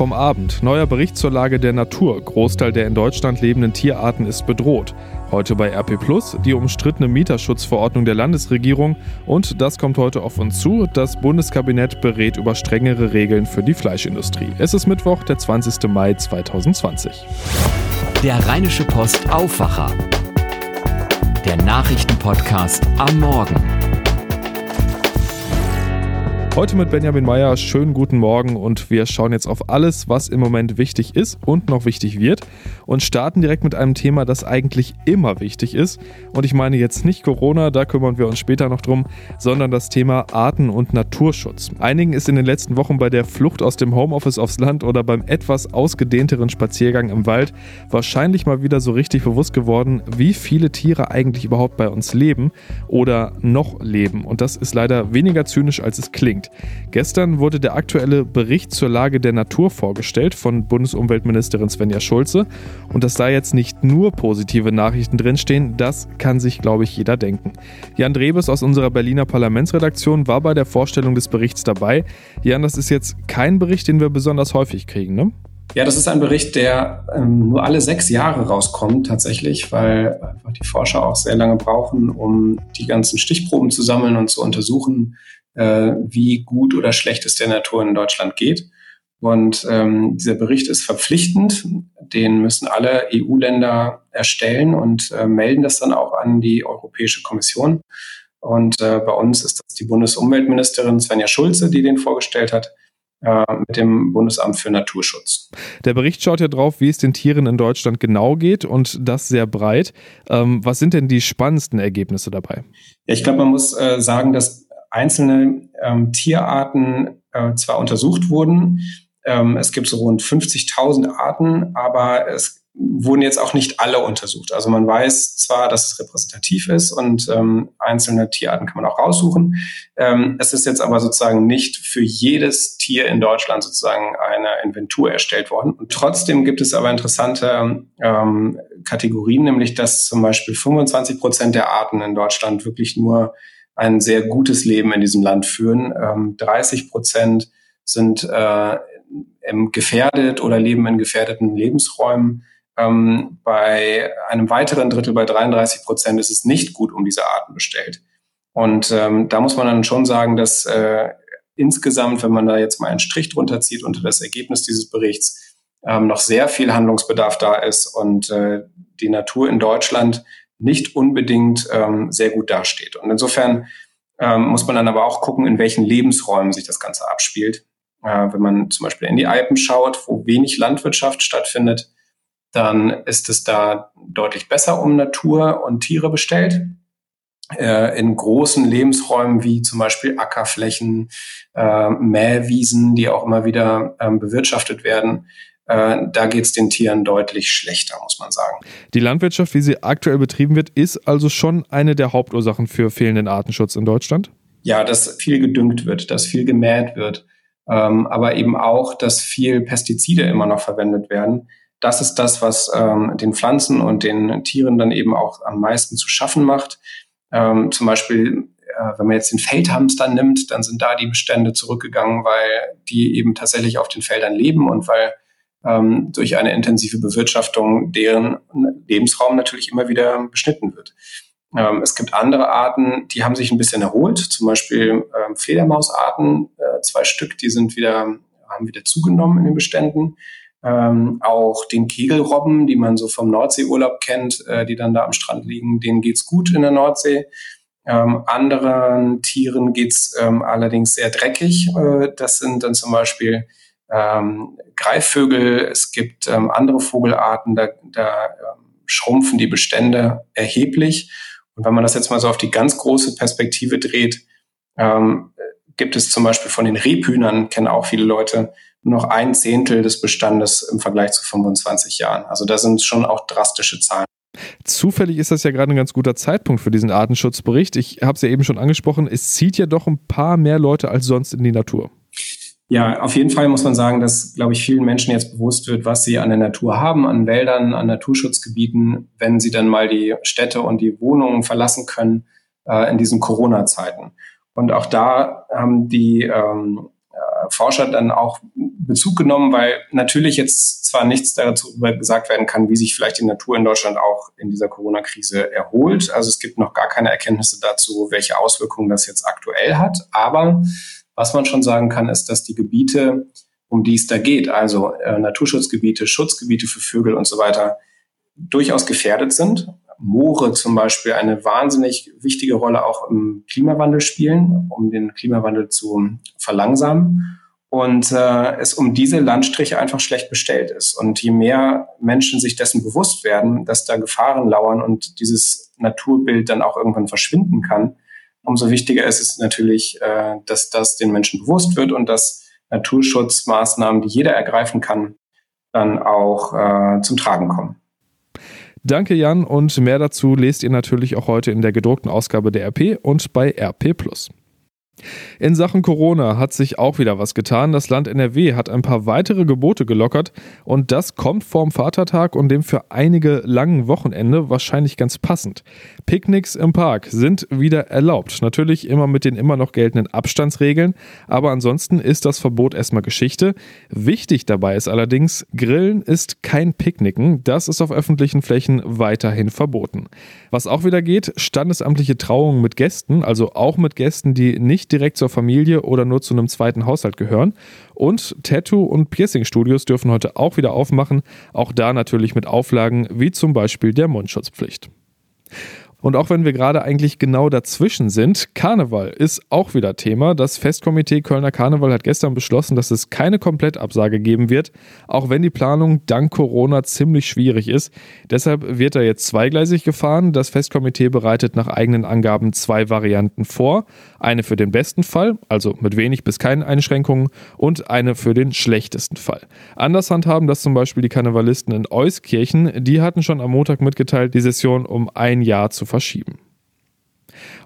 Vom Abend. Neuer Bericht zur Lage der Natur. Großteil der in Deutschland lebenden Tierarten ist bedroht. Heute bei RP Plus die umstrittene Mieterschutzverordnung der Landesregierung. Und das kommt heute auf uns zu. Das Bundeskabinett berät über strengere Regeln für die Fleischindustrie. Es ist Mittwoch, der 20. Mai 2020. Der Rheinische Post Aufwacher. Der Nachrichtenpodcast am Morgen. Heute mit Benjamin Meyer. Schönen guten Morgen und wir schauen jetzt auf alles, was im Moment wichtig ist und noch wichtig wird und starten direkt mit einem Thema, das eigentlich immer wichtig ist. Und ich meine jetzt nicht Corona, da kümmern wir uns später noch drum, sondern das Thema Arten- und Naturschutz. Einigen ist in den letzten Wochen bei der Flucht aus dem Homeoffice aufs Land oder beim etwas ausgedehnteren Spaziergang im Wald wahrscheinlich mal wieder so richtig bewusst geworden, wie viele Tiere eigentlich überhaupt bei uns leben oder noch leben. Und das ist leider weniger zynisch, als es klingt. Gestern wurde der aktuelle Bericht zur Lage der Natur vorgestellt von Bundesumweltministerin Svenja Schulze. Und dass da jetzt nicht nur positive Nachrichten drinstehen, das kann sich, glaube ich, jeder denken. Jan Drebes aus unserer Berliner Parlamentsredaktion war bei der Vorstellung des Berichts dabei. Jan, das ist jetzt kein Bericht, den wir besonders häufig kriegen, ne? Ja, das ist ein Bericht, der ähm, nur alle sechs Jahre rauskommt tatsächlich, weil einfach die Forscher auch sehr lange brauchen, um die ganzen Stichproben zu sammeln und zu untersuchen, äh, wie gut oder schlecht es der Natur in Deutschland geht. Und ähm, dieser Bericht ist verpflichtend. Den müssen alle EU-Länder erstellen und äh, melden das dann auch an die Europäische Kommission. Und äh, bei uns ist das die Bundesumweltministerin Svenja Schulze, die den vorgestellt hat äh, mit dem Bundesamt für Naturschutz. Der Bericht schaut ja drauf, wie es den Tieren in Deutschland genau geht und das sehr breit. Ähm, was sind denn die spannendsten Ergebnisse dabei? Ja, ich glaube, man muss äh, sagen, dass einzelne ähm, Tierarten äh, zwar untersucht wurden, ähm, es gibt so rund 50.000 Arten, aber es wurden jetzt auch nicht alle untersucht. Also man weiß zwar, dass es repräsentativ ist und ähm, einzelne Tierarten kann man auch raussuchen. Ähm, es ist jetzt aber sozusagen nicht für jedes Tier in Deutschland sozusagen eine Inventur erstellt worden. Und trotzdem gibt es aber interessante ähm, Kategorien, nämlich dass zum Beispiel 25 Prozent der Arten in Deutschland wirklich nur ein sehr gutes Leben in diesem Land führen. Ähm, 30 Prozent sind äh, gefährdet oder leben in gefährdeten Lebensräumen. Ähm, bei einem weiteren Drittel, bei 33 Prozent, ist es nicht gut um diese Arten bestellt. Und ähm, da muss man dann schon sagen, dass äh, insgesamt, wenn man da jetzt mal einen Strich drunter zieht unter das Ergebnis dieses Berichts, ähm, noch sehr viel Handlungsbedarf da ist und äh, die Natur in Deutschland nicht unbedingt ähm, sehr gut dasteht. Und insofern ähm, muss man dann aber auch gucken, in welchen Lebensräumen sich das Ganze abspielt. Äh, wenn man zum Beispiel in die Alpen schaut, wo wenig Landwirtschaft stattfindet, dann ist es da deutlich besser um Natur und Tiere bestellt. Äh, in großen Lebensräumen wie zum Beispiel Ackerflächen, äh, Mähwiesen, die auch immer wieder ähm, bewirtschaftet werden, da geht es den Tieren deutlich schlechter, muss man sagen. Die Landwirtschaft, wie sie aktuell betrieben wird, ist also schon eine der Hauptursachen für fehlenden Artenschutz in Deutschland? Ja, dass viel gedüngt wird, dass viel gemäht wird, ähm, aber eben auch, dass viel Pestizide immer noch verwendet werden. Das ist das, was ähm, den Pflanzen und den Tieren dann eben auch am meisten zu schaffen macht. Ähm, zum Beispiel, äh, wenn man jetzt den Feldhamster nimmt, dann sind da die Bestände zurückgegangen, weil die eben tatsächlich auf den Feldern leben und weil ähm, durch eine intensive Bewirtschaftung deren Lebensraum natürlich immer wieder beschnitten wird. Ähm, es gibt andere Arten, die haben sich ein bisschen erholt, zum Beispiel ähm, Fledermausarten, äh, zwei Stück, die sind wieder, haben wieder zugenommen in den Beständen. Ähm, auch den Kegelrobben, die man so vom Nordseeurlaub kennt, äh, die dann da am Strand liegen, denen geht's gut in der Nordsee. Ähm, anderen Tieren geht's ähm, allerdings sehr dreckig. Äh, das sind dann zum Beispiel ähm, Greifvögel, es gibt ähm, andere Vogelarten, da, da ähm, schrumpfen die Bestände erheblich. Und wenn man das jetzt mal so auf die ganz große Perspektive dreht, ähm, gibt es zum Beispiel von den Rebhühnern, kennen auch viele Leute, noch ein Zehntel des Bestandes im Vergleich zu 25 Jahren. Also da sind schon auch drastische Zahlen. Zufällig ist das ja gerade ein ganz guter Zeitpunkt für diesen Artenschutzbericht. Ich habe es ja eben schon angesprochen, es zieht ja doch ein paar mehr Leute als sonst in die Natur. Ja, auf jeden Fall muss man sagen, dass, glaube ich, vielen Menschen jetzt bewusst wird, was sie an der Natur haben, an Wäldern, an Naturschutzgebieten, wenn sie dann mal die Städte und die Wohnungen verlassen können äh, in diesen Corona-Zeiten. Und auch da haben die ähm, äh, Forscher dann auch Bezug genommen, weil natürlich jetzt zwar nichts dazu gesagt werden kann, wie sich vielleicht die Natur in Deutschland auch in dieser Corona-Krise erholt. Also es gibt noch gar keine Erkenntnisse dazu, welche Auswirkungen das jetzt aktuell hat. Aber was man schon sagen kann, ist, dass die Gebiete, um die es da geht, also äh, Naturschutzgebiete, Schutzgebiete für Vögel und so weiter, durchaus gefährdet sind. Moore zum Beispiel eine wahnsinnig wichtige Rolle auch im Klimawandel spielen, um den Klimawandel zu verlangsamen. Und äh, es um diese Landstriche einfach schlecht bestellt ist. Und je mehr Menschen sich dessen bewusst werden, dass da Gefahren lauern und dieses Naturbild dann auch irgendwann verschwinden kann, umso wichtiger ist es natürlich, äh, dass das den Menschen bewusst wird und dass Naturschutzmaßnahmen, die jeder ergreifen kann, dann auch äh, zum Tragen kommen. Danke Jan und mehr dazu lest ihr natürlich auch heute in der gedruckten Ausgabe der RP und bei RP in Sachen Corona hat sich auch wieder was getan. Das Land NRW hat ein paar weitere Gebote gelockert und das kommt vorm Vatertag und dem für einige langen Wochenende wahrscheinlich ganz passend. Picknicks im Park sind wieder erlaubt. Natürlich immer mit den immer noch geltenden Abstandsregeln, aber ansonsten ist das Verbot erstmal Geschichte. Wichtig dabei ist allerdings, Grillen ist kein Picknicken. Das ist auf öffentlichen Flächen weiterhin verboten. Was auch wieder geht, standesamtliche Trauungen mit Gästen, also auch mit Gästen, die nicht direkt zur Familie oder nur zu einem zweiten Haushalt gehören. Und Tattoo- und Piercing-Studios dürfen heute auch wieder aufmachen, auch da natürlich mit Auflagen wie zum Beispiel der Mundschutzpflicht. Und auch wenn wir gerade eigentlich genau dazwischen sind, Karneval ist auch wieder Thema. Das Festkomitee Kölner Karneval hat gestern beschlossen, dass es keine Komplettabsage geben wird, auch wenn die Planung dank Corona ziemlich schwierig ist. Deshalb wird er jetzt zweigleisig gefahren. Das Festkomitee bereitet nach eigenen Angaben zwei Varianten vor. Eine für den besten Fall, also mit wenig bis keinen Einschränkungen, und eine für den schlechtesten Fall. Anders handhaben das zum Beispiel die Karnevalisten in Euskirchen. Die hatten schon am Montag mitgeteilt, die Session um ein Jahr zu verschieben.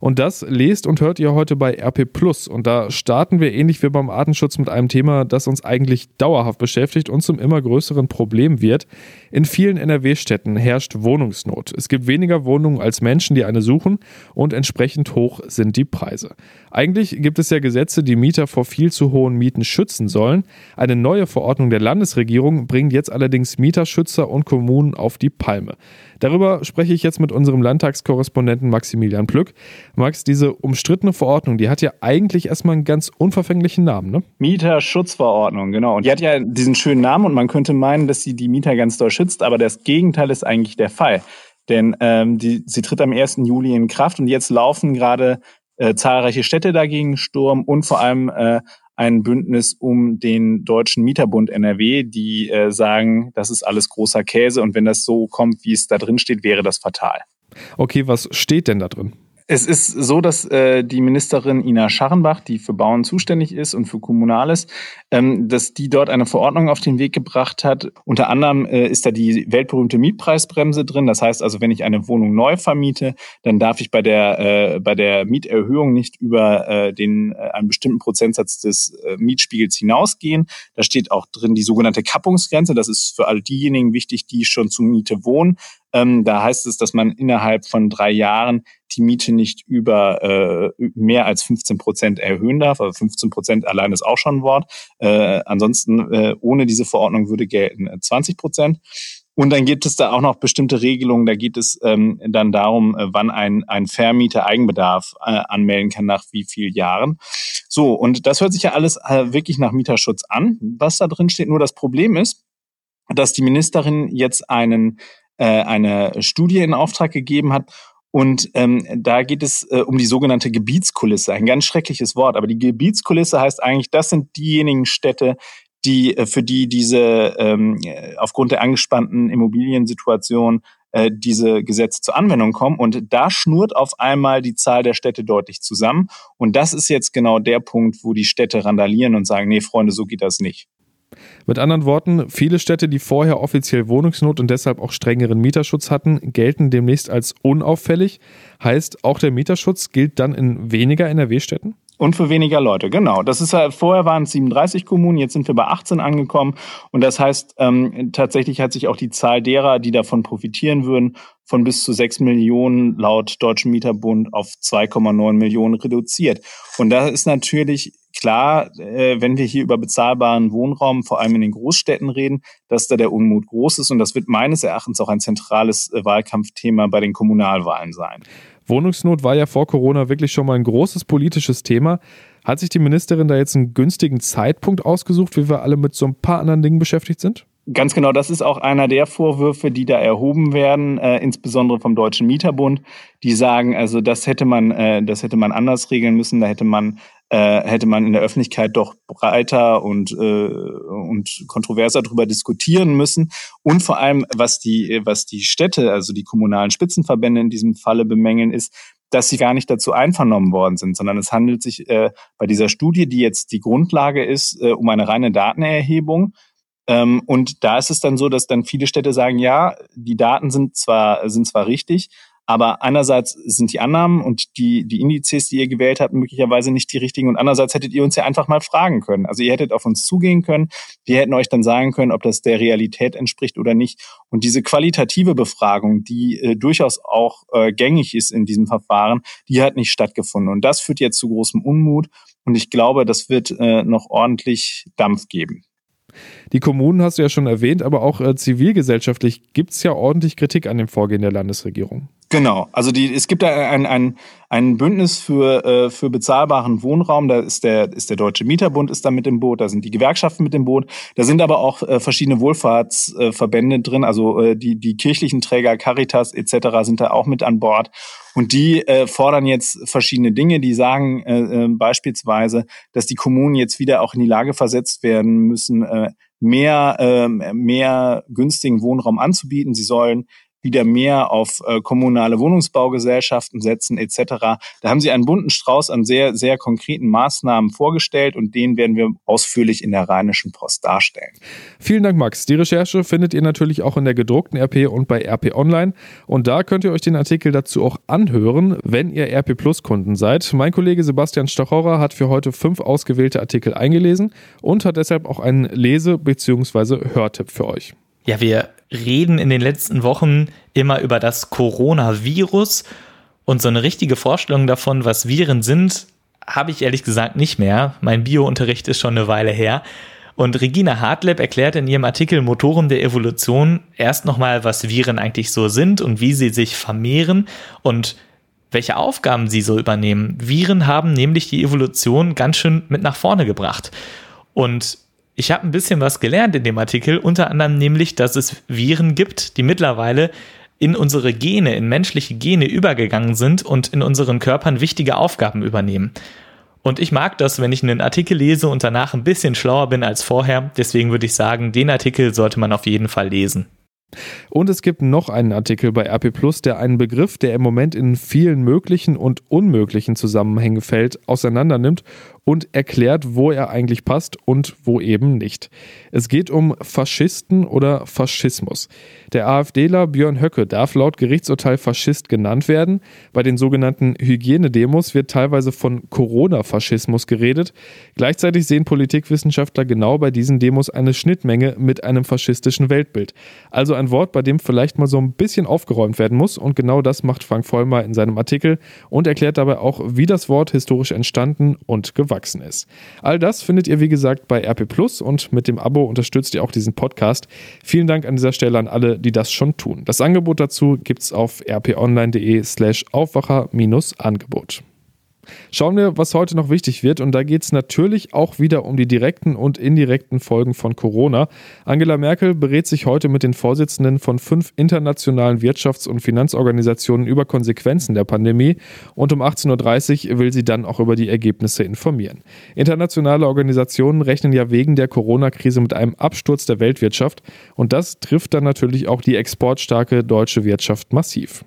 Und das lest und hört ihr heute bei RP Plus. Und da starten wir ähnlich wie beim Artenschutz mit einem Thema, das uns eigentlich dauerhaft beschäftigt und zum immer größeren Problem wird. In vielen NRW-Städten herrscht Wohnungsnot. Es gibt weniger Wohnungen als Menschen, die eine suchen und entsprechend hoch sind die Preise. Eigentlich gibt es ja Gesetze, die Mieter vor viel zu hohen Mieten schützen sollen. Eine neue Verordnung der Landesregierung bringt jetzt allerdings Mieterschützer und Kommunen auf die Palme. Darüber spreche ich jetzt mit unserem Landtagskorrespondenten Maximilian Plück. Max, diese umstrittene Verordnung, die hat ja eigentlich erstmal einen ganz unverfänglichen Namen, ne? Mieterschutzverordnung, genau. Und die hat ja diesen schönen Namen und man könnte meinen, dass sie die Mieter ganz doll schützt, aber das Gegenteil ist eigentlich der Fall. Denn ähm, die, sie tritt am 1. Juli in Kraft und jetzt laufen gerade äh, zahlreiche Städte dagegen Sturm und vor allem äh, ein Bündnis um den Deutschen Mieterbund NRW, die äh, sagen, das ist alles großer Käse und wenn das so kommt, wie es da drin steht, wäre das fatal. Okay, was steht denn da drin? Es ist so, dass äh, die Ministerin Ina Scharrenbach, die für Bauen zuständig ist und für Kommunales, ähm, dass die dort eine Verordnung auf den Weg gebracht hat. Unter anderem äh, ist da die weltberühmte Mietpreisbremse drin. Das heißt also, wenn ich eine Wohnung neu vermiete, dann darf ich bei der äh, bei der Mieterhöhung nicht über äh, den äh, einen bestimmten Prozentsatz des äh, Mietspiegels hinausgehen. Da steht auch drin die sogenannte Kappungsgrenze. Das ist für all diejenigen wichtig, die schon zur Miete wohnen. Ähm, da heißt es, dass man innerhalb von drei Jahren die Miete nicht über äh, mehr als 15 Prozent erhöhen darf. Also 15 Prozent allein ist auch schon ein Wort. Äh, ansonsten äh, ohne diese Verordnung würde gelten 20 äh, Prozent. Und dann gibt es da auch noch bestimmte Regelungen. Da geht es ähm, dann darum, äh, wann ein, ein Vermieter Eigenbedarf äh, anmelden kann, nach wie vielen Jahren. So, und das hört sich ja alles äh, wirklich nach Mieterschutz an, was da drin steht. Nur das Problem ist, dass die Ministerin jetzt einen äh, eine Studie in Auftrag gegeben hat. Und ähm, da geht es äh, um die sogenannte Gebietskulisse. Ein ganz schreckliches Wort. Aber die Gebietskulisse heißt eigentlich, das sind diejenigen Städte, die äh, für die diese ähm, aufgrund der angespannten Immobiliensituation äh, diese Gesetze zur Anwendung kommen. Und da schnurrt auf einmal die Zahl der Städte deutlich zusammen. Und das ist jetzt genau der Punkt, wo die Städte randalieren und sagen, nee, Freunde, so geht das nicht. Mit anderen Worten, viele Städte, die vorher offiziell Wohnungsnot und deshalb auch strengeren Mieterschutz hatten, gelten demnächst als unauffällig. Heißt, auch der Mieterschutz gilt dann in weniger NRW-Städten? Und für weniger Leute, genau. Das ist ja, vorher waren es 37 Kommunen, jetzt sind wir bei 18 angekommen. Und das heißt, ähm, tatsächlich hat sich auch die Zahl derer, die davon profitieren würden, von bis zu 6 Millionen laut Deutschen Mieterbund auf 2,9 Millionen reduziert. Und da ist natürlich klar, äh, wenn wir hier über bezahlbaren Wohnraum, vor allem in den Großstädten reden, dass da der Unmut groß ist und das wird meines Erachtens auch ein zentrales äh, Wahlkampfthema bei den Kommunalwahlen sein. Wohnungsnot war ja vor Corona wirklich schon mal ein großes politisches Thema. Hat sich die Ministerin da jetzt einen günstigen Zeitpunkt ausgesucht, wie wir alle mit so ein paar anderen Dingen beschäftigt sind? Ganz genau, das ist auch einer der Vorwürfe, die da erhoben werden, äh, insbesondere vom Deutschen Mieterbund. Die sagen, also das hätte man, äh, das hätte man anders regeln müssen. Da hätte man, äh, hätte man in der Öffentlichkeit doch breiter und äh, und kontroverser darüber diskutieren müssen. Und vor allem, was die, was die Städte, also die kommunalen Spitzenverbände in diesem Falle bemängeln, ist, dass sie gar nicht dazu einvernommen worden sind, sondern es handelt sich äh, bei dieser Studie, die jetzt die Grundlage ist, äh, um eine reine Datenerhebung ähm, und da ist es dann so, dass dann viele Städte sagen, ja, die Daten sind zwar, sind zwar richtig, aber einerseits sind die Annahmen und die, die Indizes, die ihr gewählt habt, möglicherweise nicht die richtigen. Und andererseits hättet ihr uns ja einfach mal fragen können. Also ihr hättet auf uns zugehen können. Wir hätten euch dann sagen können, ob das der Realität entspricht oder nicht. Und diese qualitative Befragung, die äh, durchaus auch äh, gängig ist in diesem Verfahren, die hat nicht stattgefunden. Und das führt jetzt zu großem Unmut. Und ich glaube, das wird äh, noch ordentlich Dampf geben. Die Kommunen hast du ja schon erwähnt, aber auch äh, zivilgesellschaftlich gibt es ja ordentlich Kritik an dem Vorgehen der Landesregierung. Genau, also die, es gibt ein, ein, ein Bündnis für, äh, für bezahlbaren Wohnraum, da ist der, ist der Deutsche Mieterbund ist da mit im Boot, da sind die Gewerkschaften mit im Boot, da sind aber auch äh, verschiedene Wohlfahrtsverbände drin, also äh, die, die kirchlichen Träger, Caritas etc. sind da auch mit an Bord. Und die äh, fordern jetzt verschiedene Dinge, die sagen äh, äh, beispielsweise, dass die Kommunen jetzt wieder auch in die Lage versetzt werden müssen, äh, mehr, äh, mehr günstigen Wohnraum anzubieten. Sie sollen wieder mehr auf äh, kommunale Wohnungsbaugesellschaften setzen etc. Da haben sie einen bunten Strauß an sehr, sehr konkreten Maßnahmen vorgestellt und den werden wir ausführlich in der Rheinischen Post darstellen. Vielen Dank, Max. Die Recherche findet ihr natürlich auch in der gedruckten RP und bei RP Online. Und da könnt ihr euch den Artikel dazu auch anhören, wenn ihr RP Plus Kunden seid. Mein Kollege Sebastian Stachorra hat für heute fünf ausgewählte Artikel eingelesen und hat deshalb auch einen Lese- bzw. Hörtipp für euch. Ja, wir reden in den letzten Wochen immer über das Coronavirus und so eine richtige Vorstellung davon, was Viren sind, habe ich ehrlich gesagt nicht mehr. Mein Biounterricht ist schon eine Weile her. Und Regina Hartleb erklärt in ihrem Artikel Motoren der Evolution erst nochmal, was Viren eigentlich so sind und wie sie sich vermehren und welche Aufgaben sie so übernehmen. Viren haben nämlich die Evolution ganz schön mit nach vorne gebracht. Und ich habe ein bisschen was gelernt in dem Artikel, unter anderem nämlich, dass es Viren gibt, die mittlerweile in unsere Gene, in menschliche Gene übergegangen sind und in unseren Körpern wichtige Aufgaben übernehmen. Und ich mag das, wenn ich einen Artikel lese und danach ein bisschen schlauer bin als vorher. Deswegen würde ich sagen, den Artikel sollte man auf jeden Fall lesen. Und es gibt noch einen Artikel bei RP Plus, der einen Begriff, der im Moment in vielen möglichen und unmöglichen Zusammenhängen fällt, auseinandernimmt und erklärt, wo er eigentlich passt und wo eben nicht. Es geht um Faschisten oder Faschismus. Der AfDler Björn Höcke darf laut Gerichtsurteil Faschist genannt werden. Bei den sogenannten Hygienedemos wird teilweise von Corona-Faschismus geredet. Gleichzeitig sehen Politikwissenschaftler genau bei diesen Demos eine Schnittmenge mit einem faschistischen Weltbild. Also ein Wort, bei dem vielleicht mal so ein bisschen aufgeräumt werden muss und genau das macht Frank Vollmer in seinem Artikel und erklärt dabei auch, wie das Wort historisch entstanden und gewachsen gewachsen ist. All das findet ihr, wie gesagt, bei RP Plus und mit dem Abo unterstützt ihr auch diesen Podcast. Vielen Dank an dieser Stelle an alle, die das schon tun. Das Angebot dazu gibt es auf rponline.de slash Aufwacher-Angebot. Schauen wir, was heute noch wichtig wird. Und da geht es natürlich auch wieder um die direkten und indirekten Folgen von Corona. Angela Merkel berät sich heute mit den Vorsitzenden von fünf internationalen Wirtschafts- und Finanzorganisationen über Konsequenzen der Pandemie. Und um 18.30 Uhr will sie dann auch über die Ergebnisse informieren. Internationale Organisationen rechnen ja wegen der Corona-Krise mit einem Absturz der Weltwirtschaft. Und das trifft dann natürlich auch die exportstarke deutsche Wirtschaft massiv.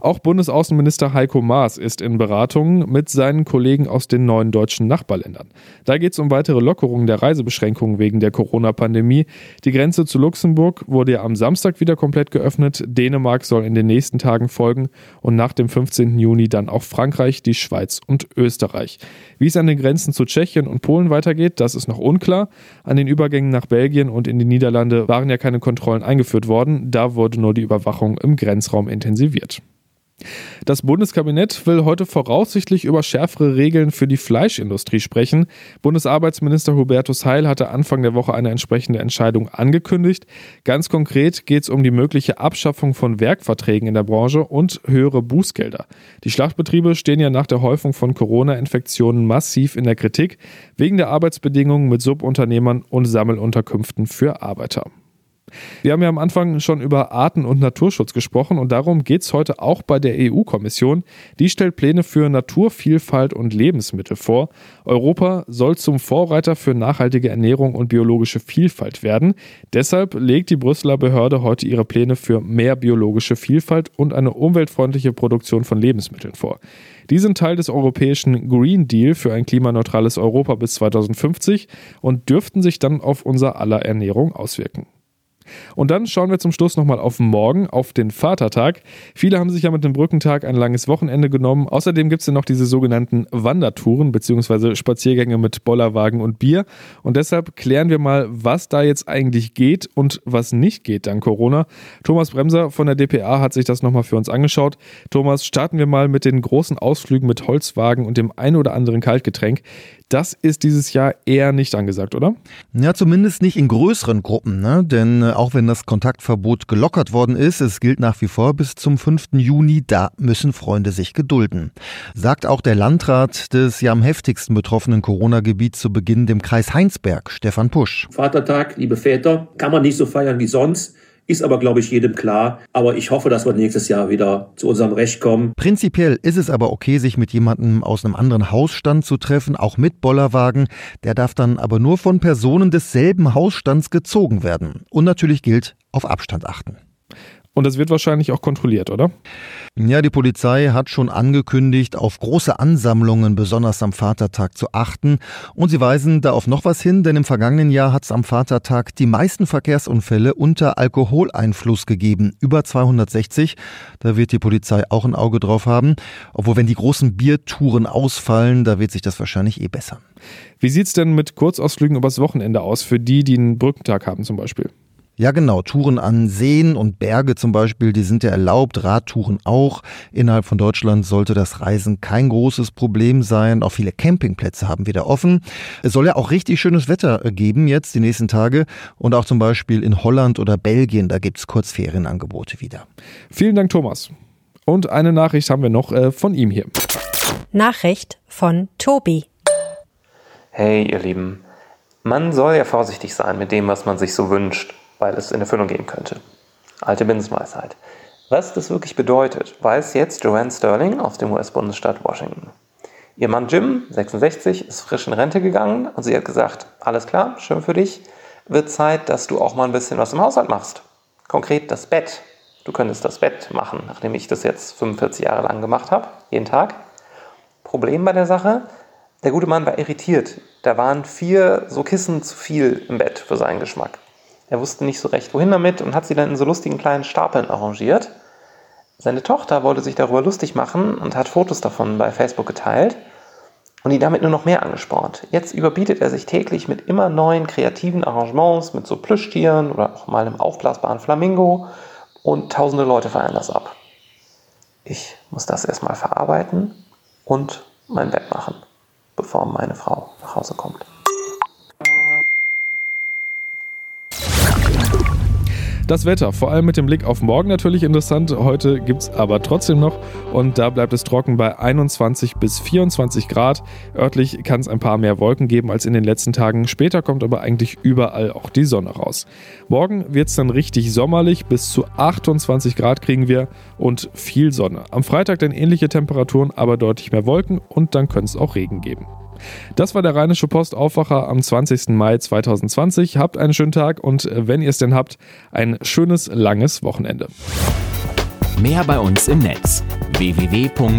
Auch Bundesaußenminister Heiko Maas ist in Beratungen mit seinen Kollegen aus den neuen deutschen Nachbarländern. Da geht es um weitere Lockerungen der Reisebeschränkungen wegen der Corona-Pandemie. Die Grenze zu Luxemburg wurde ja am Samstag wieder komplett geöffnet. Dänemark soll in den nächsten Tagen folgen und nach dem 15. Juni dann auch Frankreich, die Schweiz und Österreich. Wie es an den Grenzen zu Tschechien und Polen weitergeht, das ist noch unklar. An den Übergängen nach Belgien und in die Niederlande waren ja keine Kontrollen eingeführt worden. Da wurde nur die Überwachung im Grenzraum intensiviert. Das Bundeskabinett will heute voraussichtlich über schärfere Regeln für die Fleischindustrie sprechen. Bundesarbeitsminister Hubertus Heil hatte Anfang der Woche eine entsprechende Entscheidung angekündigt. Ganz konkret geht es um die mögliche Abschaffung von Werkverträgen in der Branche und höhere Bußgelder. Die Schlachtbetriebe stehen ja nach der Häufung von Corona-Infektionen massiv in der Kritik wegen der Arbeitsbedingungen mit Subunternehmern und Sammelunterkünften für Arbeiter. Wir haben ja am Anfang schon über Arten- und Naturschutz gesprochen und darum geht es heute auch bei der EU-Kommission. Die stellt Pläne für Naturvielfalt und Lebensmittel vor. Europa soll zum Vorreiter für nachhaltige Ernährung und biologische Vielfalt werden. Deshalb legt die Brüsseler Behörde heute ihre Pläne für mehr biologische Vielfalt und eine umweltfreundliche Produktion von Lebensmitteln vor. Die sind Teil des europäischen Green Deal für ein klimaneutrales Europa bis 2050 und dürften sich dann auf unser aller Ernährung auswirken. Und dann schauen wir zum Schluss nochmal auf morgen, auf den Vatertag. Viele haben sich ja mit dem Brückentag ein langes Wochenende genommen. Außerdem gibt es ja noch diese sogenannten Wandertouren bzw. Spaziergänge mit Bollerwagen und Bier. Und deshalb klären wir mal, was da jetzt eigentlich geht und was nicht geht dank Corona. Thomas Bremser von der DPA hat sich das nochmal für uns angeschaut. Thomas, starten wir mal mit den großen Ausflügen mit Holzwagen und dem ein oder anderen Kaltgetränk. Das ist dieses Jahr eher nicht angesagt, oder? Ja, zumindest nicht in größeren Gruppen, ne? denn äh, auch wenn das Kontaktverbot gelockert worden ist, es gilt nach wie vor bis zum 5. Juni, da müssen Freunde sich gedulden. Sagt auch der Landrat des ja am heftigsten betroffenen Corona-Gebiets zu Beginn, dem Kreis Heinsberg, Stefan Pusch. Vatertag, liebe Väter, kann man nicht so feiern wie sonst. Ist aber, glaube ich, jedem klar. Aber ich hoffe, dass wir nächstes Jahr wieder zu unserem Recht kommen. Prinzipiell ist es aber okay, sich mit jemandem aus einem anderen Hausstand zu treffen, auch mit Bollerwagen. Der darf dann aber nur von Personen desselben Hausstands gezogen werden. Und natürlich gilt, auf Abstand achten. Und das wird wahrscheinlich auch kontrolliert, oder? Ja, die Polizei hat schon angekündigt, auf große Ansammlungen besonders am Vatertag zu achten. Und sie weisen da auf noch was hin, denn im vergangenen Jahr hat es am Vatertag die meisten Verkehrsunfälle unter Alkoholeinfluss gegeben. Über 260. Da wird die Polizei auch ein Auge drauf haben. Obwohl, wenn die großen Biertouren ausfallen, da wird sich das wahrscheinlich eh besser. Wie sieht's denn mit Kurzausflügen übers Wochenende aus, für die, die einen Brückentag haben zum Beispiel? Ja, genau. Touren an Seen und Berge zum Beispiel, die sind ja erlaubt, Radtouren auch. Innerhalb von Deutschland sollte das Reisen kein großes Problem sein. Auch viele Campingplätze haben wieder offen. Es soll ja auch richtig schönes Wetter geben jetzt die nächsten Tage. Und auch zum Beispiel in Holland oder Belgien, da gibt's Kurzferienangebote wieder. Vielen Dank, Thomas. Und eine Nachricht haben wir noch äh, von ihm hier. Nachricht von Tobi. Hey, ihr Lieben. Man soll ja vorsichtig sein mit dem, was man sich so wünscht weil es in Erfüllung gehen könnte. Alte Binsenweisheit. Was das wirklich bedeutet, weiß jetzt Joanne Sterling aus dem US-Bundesstaat Washington. Ihr Mann Jim, 66, ist frisch in Rente gegangen und sie hat gesagt, alles klar, schön für dich, wird Zeit, dass du auch mal ein bisschen was im Haushalt machst. Konkret das Bett. Du könntest das Bett machen, nachdem ich das jetzt 45 Jahre lang gemacht habe, jeden Tag. Problem bei der Sache, der gute Mann war irritiert. Da waren vier so Kissen zu viel im Bett für seinen Geschmack. Er wusste nicht so recht, wohin damit und hat sie dann in so lustigen kleinen Stapeln arrangiert. Seine Tochter wollte sich darüber lustig machen und hat Fotos davon bei Facebook geteilt und ihn damit nur noch mehr angespornt. Jetzt überbietet er sich täglich mit immer neuen kreativen Arrangements, mit so Plüschtieren oder auch mal einem aufblasbaren Flamingo und tausende Leute feiern das ab. Ich muss das erstmal verarbeiten und mein Bett machen, bevor meine Frau nach Hause kommt. Das Wetter, vor allem mit dem Blick auf morgen natürlich interessant. Heute gibt es aber trotzdem noch und da bleibt es trocken bei 21 bis 24 Grad. Örtlich kann es ein paar mehr Wolken geben als in den letzten Tagen. Später kommt aber eigentlich überall auch die Sonne raus. Morgen wird es dann richtig sommerlich. Bis zu 28 Grad kriegen wir und viel Sonne. Am Freitag dann ähnliche Temperaturen, aber deutlich mehr Wolken und dann könnte es auch Regen geben. Das war der Rheinische Post Aufwacher am 20. Mai 2020. Habt einen schönen Tag und äh, wenn ihr es denn habt, ein schönes, langes Wochenende. Mehr bei uns im Netz www.rp-online.de